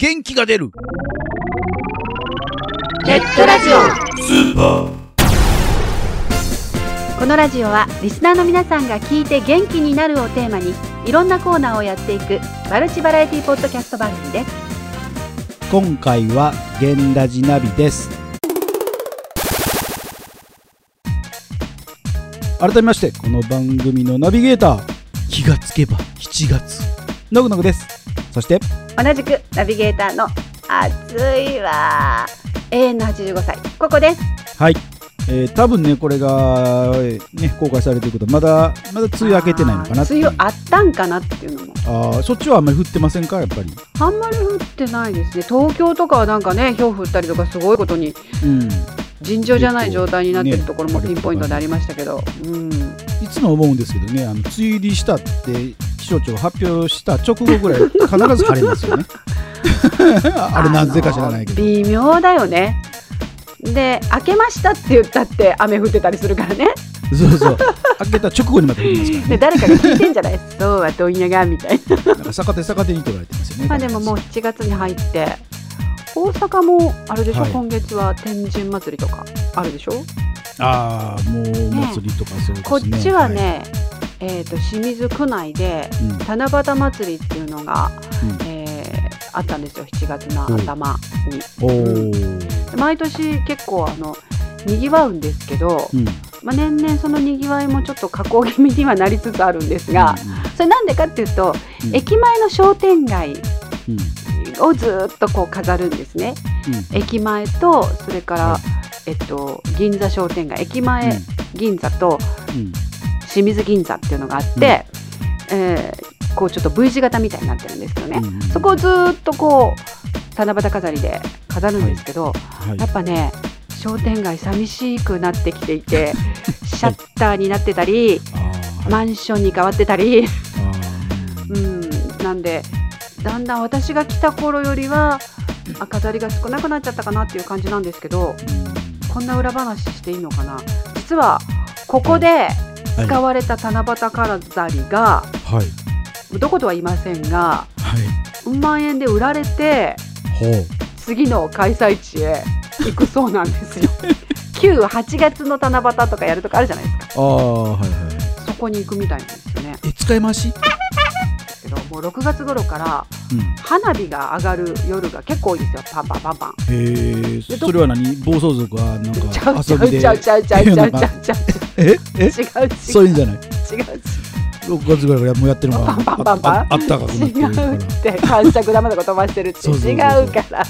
元気が出る。ネットラジオ。スーパー。このラジオはリスナーの皆さんが聞いて元気になるをテーマにいろんなコーナーをやっていくマルチバラエティポッドキャスト番組です。今回は源ラジナビです。改めましてこの番組のナビゲーター。気がつけば7月。のぐのぐです。そして同じくナビゲーターの暑いわ。永遠の85歳。ここです。はい、えー、多分ねこれが、えーね、公開されてることまだまだ梅雨明けてないのかな梅雨あったんかなっていうのも。あーそっちはあんまり降ってませんか？やっぱり。あんまり降ってないですね。東京とかはなんかね氷降ったりとかすごいことにうん。尋常じゃない状態になってるところもねピンポイントでありましたけど、うん、いつも思うんですけどねあの梅雨入りしたって気象庁が発表した直後ぐらい必ず晴れますよね。あれなぜか知らないけど。微妙だよね。で開けましたって言ったって雨降ってたりするからね。そうそう。開けた直後にまた降りますからでね誰かが聞いてんじゃない？そうは問屋がみたいな。なんか逆手逆手に取られてますよね。まあでももう7月に入って大阪もあれでしょ、はい。今月は天神祭りとかあるでしょ？ああもうお祭りとかそうですね。こっちはね、えー、と清水区内で七夕祭りっていうのが、うん。えーあったんですよ7月の頭に。毎年結構あのにぎわうんですけど、うん。まあ、年々そのにぎわいもちょっと下降気味にはなりつつあるんですが、それなんでかっていうと、うん。駅前の商店街うん。をずっとこう飾るんですね。うん。駅前とそれから、はい。えっと、銀座商店街。駅前銀座とうん清水銀座っていうのがあって、えーこうちょっと V 字型みたいになってるんですけどね、うんそこをずっとこう七夕飾りで飾るんですけど、はい。やっぱね商店街寂しくなってきていてシャッターになってたりマンションに変わってたり、うん、なんでだんだん私が来た頃よりはあ飾りが少なくなっちゃったかなっていう感じなんですけどうん。こんな裏話していいのかな。実はここで使われた七夕飾りが、はい、どことは言いませんが、はい、万円で売られて次の開催地へ 行くそうなんですよ。九八月の七夕とかやるとかあるじゃないですか。ああ、はいはい。そこに行くみたいなんですよね。え、使い回し？けど、もう六月頃から、うん、花火が上がる夜が結構多いですよ。パンパンパンパン。へえ。それは何、暴走族はなんか遊びで。ちゃうちゃうちゃうちゃうちゃうちゃうちゃう。え？え？違う違う。そういうんじゃない？違う6月ぐらいからもうやってるのがパンパンパンパン。あったかくなって違るから。うって感触玉とか飛ばしてるって。そうそうそうそう。違うから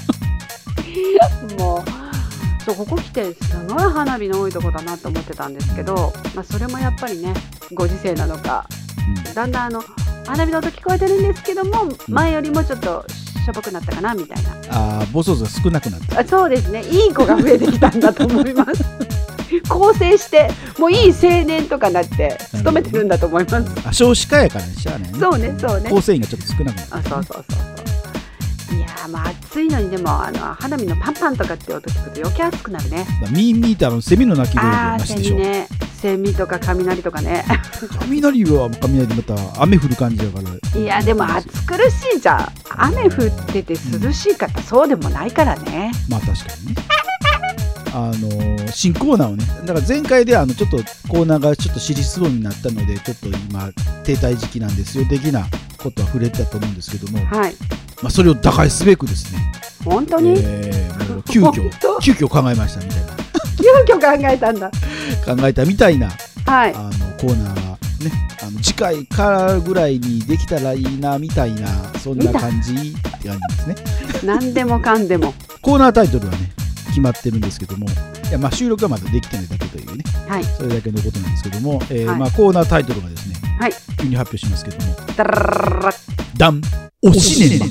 もうそうここ来てすごい花火の多いとこだなと思ってたんですけど、まあ、それもやっぱりねご時世なのかだんだんあの花火の音聞こえてるんですけども前よりもちょっとしょぼくなったかなみたいな。ああ暴走族が少なくなった。あそうですね。いい子が増えてきたんだと思います構成してもういい青年とかなって勤めてるんだと思います。あ少子化やからねしゃあね。そうねそうね。構成員がちょっと少なくなったあそうそうそうそう。いやーまあ暑いのにでもあの花火のパンパンとかって音聞くと余計暑くなるね。まあミーミーってあのセミの鳴き声ああがしでしょ。セミねセミとか雷とかね。雷は雷でまた雨降る感じだから。いやでも暑苦しいじゃん。雨降ってて涼しいかってそうでもないからね。まあ確かにねあのー新コーナーをねだから前回であのちょっとコーナーがちょっと尻すぼみになったのでちょっと今停滞時期なんですよ的なことは触れてたと思うんですけども、はい。まあ、それを打開すべくですね、本当に、えーもう急遽 急遽考えましたみたいな。急遽考えたんだ。考えたみたいなはい。あのコーナーがねあの次回からぐらいにできたらいいなみたいなそんな感じって感じですね。何でもかんでも。コーナータイトルはね決まってるんですけどもいやまあ収録はまだできてないだけというねはい。それだけのことなんですけども、えーはい。まあ、コーナータイトルがですね、はい。急に発表しますけどもダラララララ「ダンおしね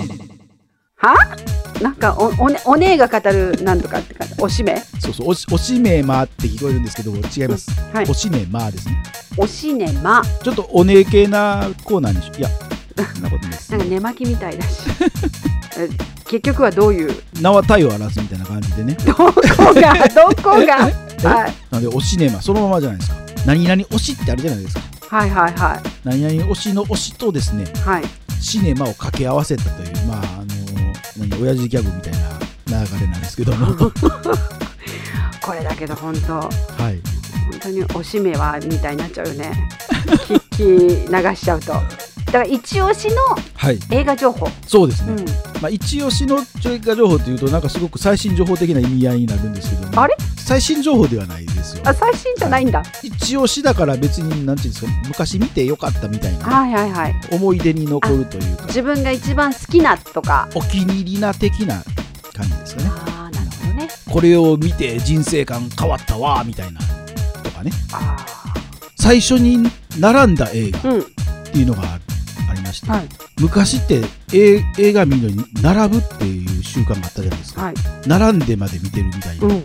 は？なんかおお,、ね、お姉が語るなんとかって感じおしめ」そうそうおしおしめまって聞こえるんですけど違います、はい。おしねまですね。おしねまちょっとお姉系なコーナーにしいやそんなことないです。なんか寝巻きみたいだし。え結局はどういう？名は体を表すみたいな感じでね。どこが？どこが？はい。なのでおしねまそのままじゃないですか。何々推しってあるじゃないですか。はいはいは何々推しの推しとですねいはい。シネマを掛け合わせたというまああの何親父ギャグみたいな流れなんですけども。これだけど本当。はい。本当におしめはみたいになっちゃうよね。聞き流しちゃうと。だから一押しのはい。映画情報、そうですね、うん、まあ、一押しの追加情報というとなんかすごく最新情報的な意味合いになるんですけどもあれ？最新情報ではないですよ。あ最新じゃないんだ、一押しだから別になんていうんですか昔見てよかったみたいなはいはいはい。思い出に残るというか。自分が一番好きなとか。お気に入りな的な感じですかね。ああなるほどね。これを見て人生観変わったわみたいなとかね。あ最初に並んだ映画っていうのがあありまして、はい。昔って映映画見るのに並ぶっていう習慣があったじゃないですか、はい。並んでまで見てるみたいな、うん。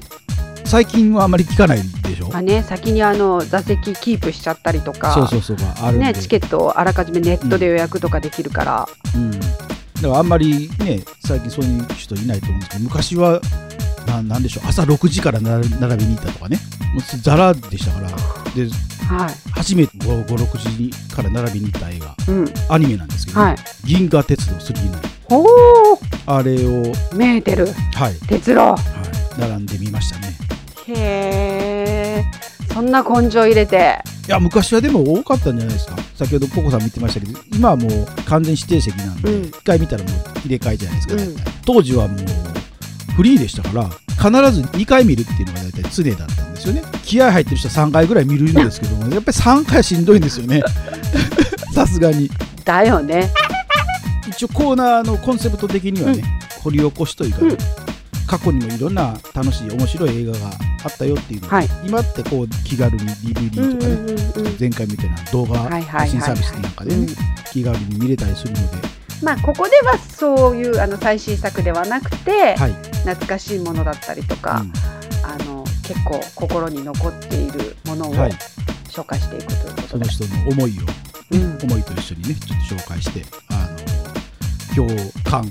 最近はあまり聞かないでしょ、まあね先にあの座席キープしちゃったりとかそうそうそうがあるねチケットをあらかじめネットで予約とかできるから、うん、だからあんまりね最近そういう人いないと思うんですけど昔はななんでしょう朝6時からな並びに行ったとかね。もうザラでしたから。ではい。初めて56時から並びに行った映画。うん。アニメなんですけど、はい。銀河鉄道3のほあれを、うメーテルはい。鉄郎はい、並んでみましたね。へえそんな根性入れて。いや昔はでも多かったんじゃないですか。先ほどココさん見てましたけど今はもう完全指定席なんで、うん。1回見たらもう入れ替えじゃないですか、うん。当時はもうフリーでしたから必ず2回見るっていうのが大体常だったんですよね。気合入ってる人は3回ぐらい見るんですけどもやっぱり3回しんどいんですよね。さすがに。だよね。一応コーナーのコンセプト的にはね、掘り起こしというかね、うん。過去にもいろんな楽しい面白い映画があったよっていうのを、はい。今ってこう気軽に DVD とかね、うんうんうん前回みたいな動画配信サービスなんかでね、うん。気軽に見れたりするので、まあここではそういうあの最新作ではなくて、はい、懐かしいものだったりとか、あの結構心に残っているものをうんはい、紹介していくということで。その、人の思いを、うん。思いと一緒にねちょっと紹介してあの共感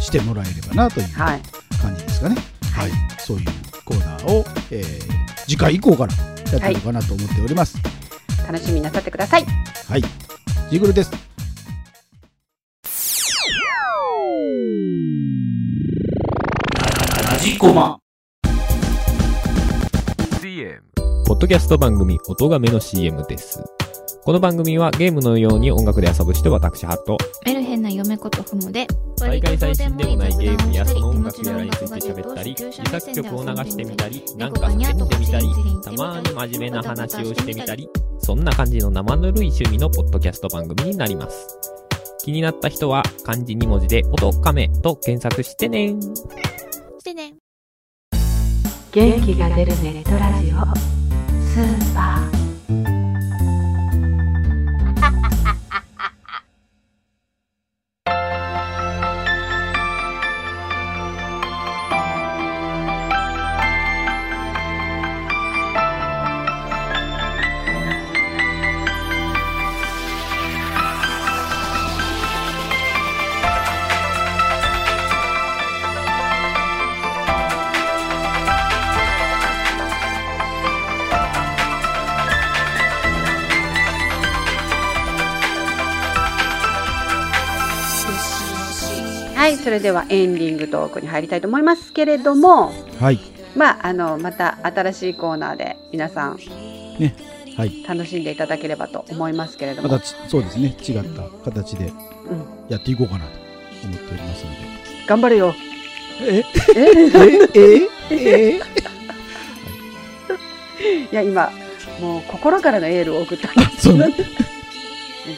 してもらえればなというはい。感じですかね、はい。そういうコーナーを、えー次回以降からやっていこうかなと思っております。楽しみになさってください。はい、ジグルですラジコマ。CM ポッドキャスト番組音亀の CM です。この番組はゲームのように音楽で遊ぶ人私ハット。メルヘンな嫁ことふもで大会最新でもないゲームやその音楽やらについて喋ったり自作曲を流してみたりなんか叫んでみたりたまに真面目な話をしてみたりそんな感じの生ぬるい趣味のポッドキャスト番組になります。気になった人は漢字2文字で音亀と検索してね。してね元気が出るネットラジオ。スーパー。はいそれではエンディングトークに入りたいと思いますけれどもはい。まああのまた新しいコーナーで皆さんはい。楽しんでいただければと思いますけれども、まそうですね違った形でうん、やっていこうかなと思っておりますので。頑張れよ。え？え？え？え？え？い。や今もう心からのエールを送ったんで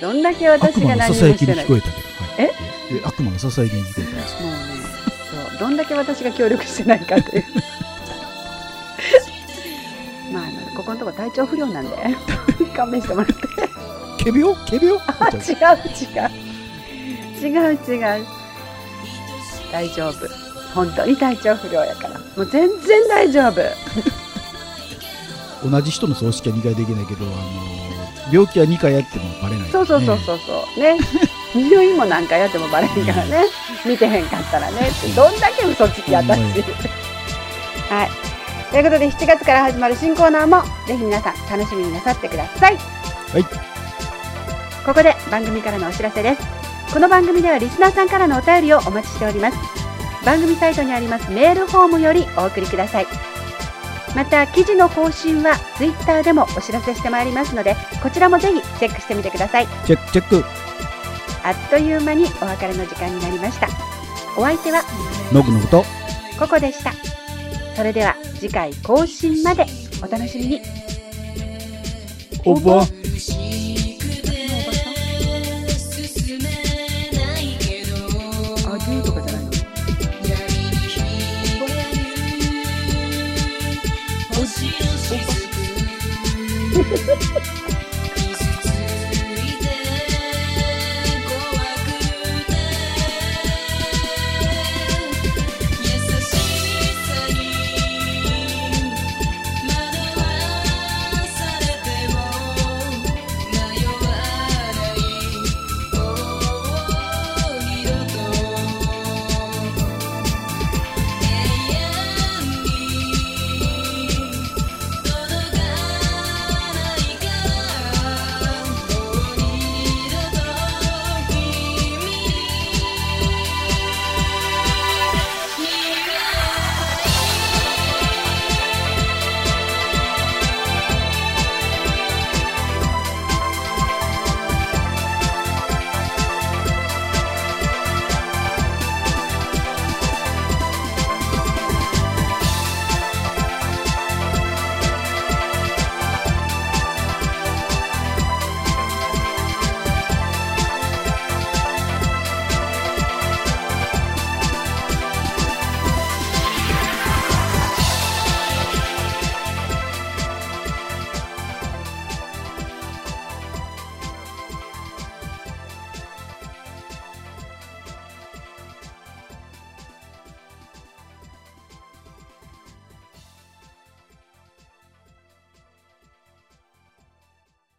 どんだけ私が何もしてないえ？え悪魔のささやきに聞こえた。んですもうね。そう。どんだけ私が協力してないかという。まああのここのとこ体調不良なんで 勘弁してもらって。仮病？仮病？あ違う違う。違う違う。大丈夫。本当に体調不良やから。もう全然大丈夫。同じ人の葬式は2回できないけど、あの病気は2回やってもバレない、そうそうそうそうそう。ね入院も何回やってもバレへんからね。見てへんかったらね。ってどんだけ嘘つきやったしほん。まはい。ということで7月から始まる新コーナーもぜひ皆さん楽しみになさってください。はい。ここで番組からのお知らせです。この番組ではリスナーさんからのお便りをお待ちしております。番組サイトにありますメールフォームよりお送りください。また記事の更新はツイッターでもお知らせしてまいりますのでこちらもぜひチェックしてみてください。チェックチェックあっという間にお別れの時間になりました。お相手は、のぶのぶと、ここでした。それでは次回更新までお楽しみに。おば。Ha ha ha!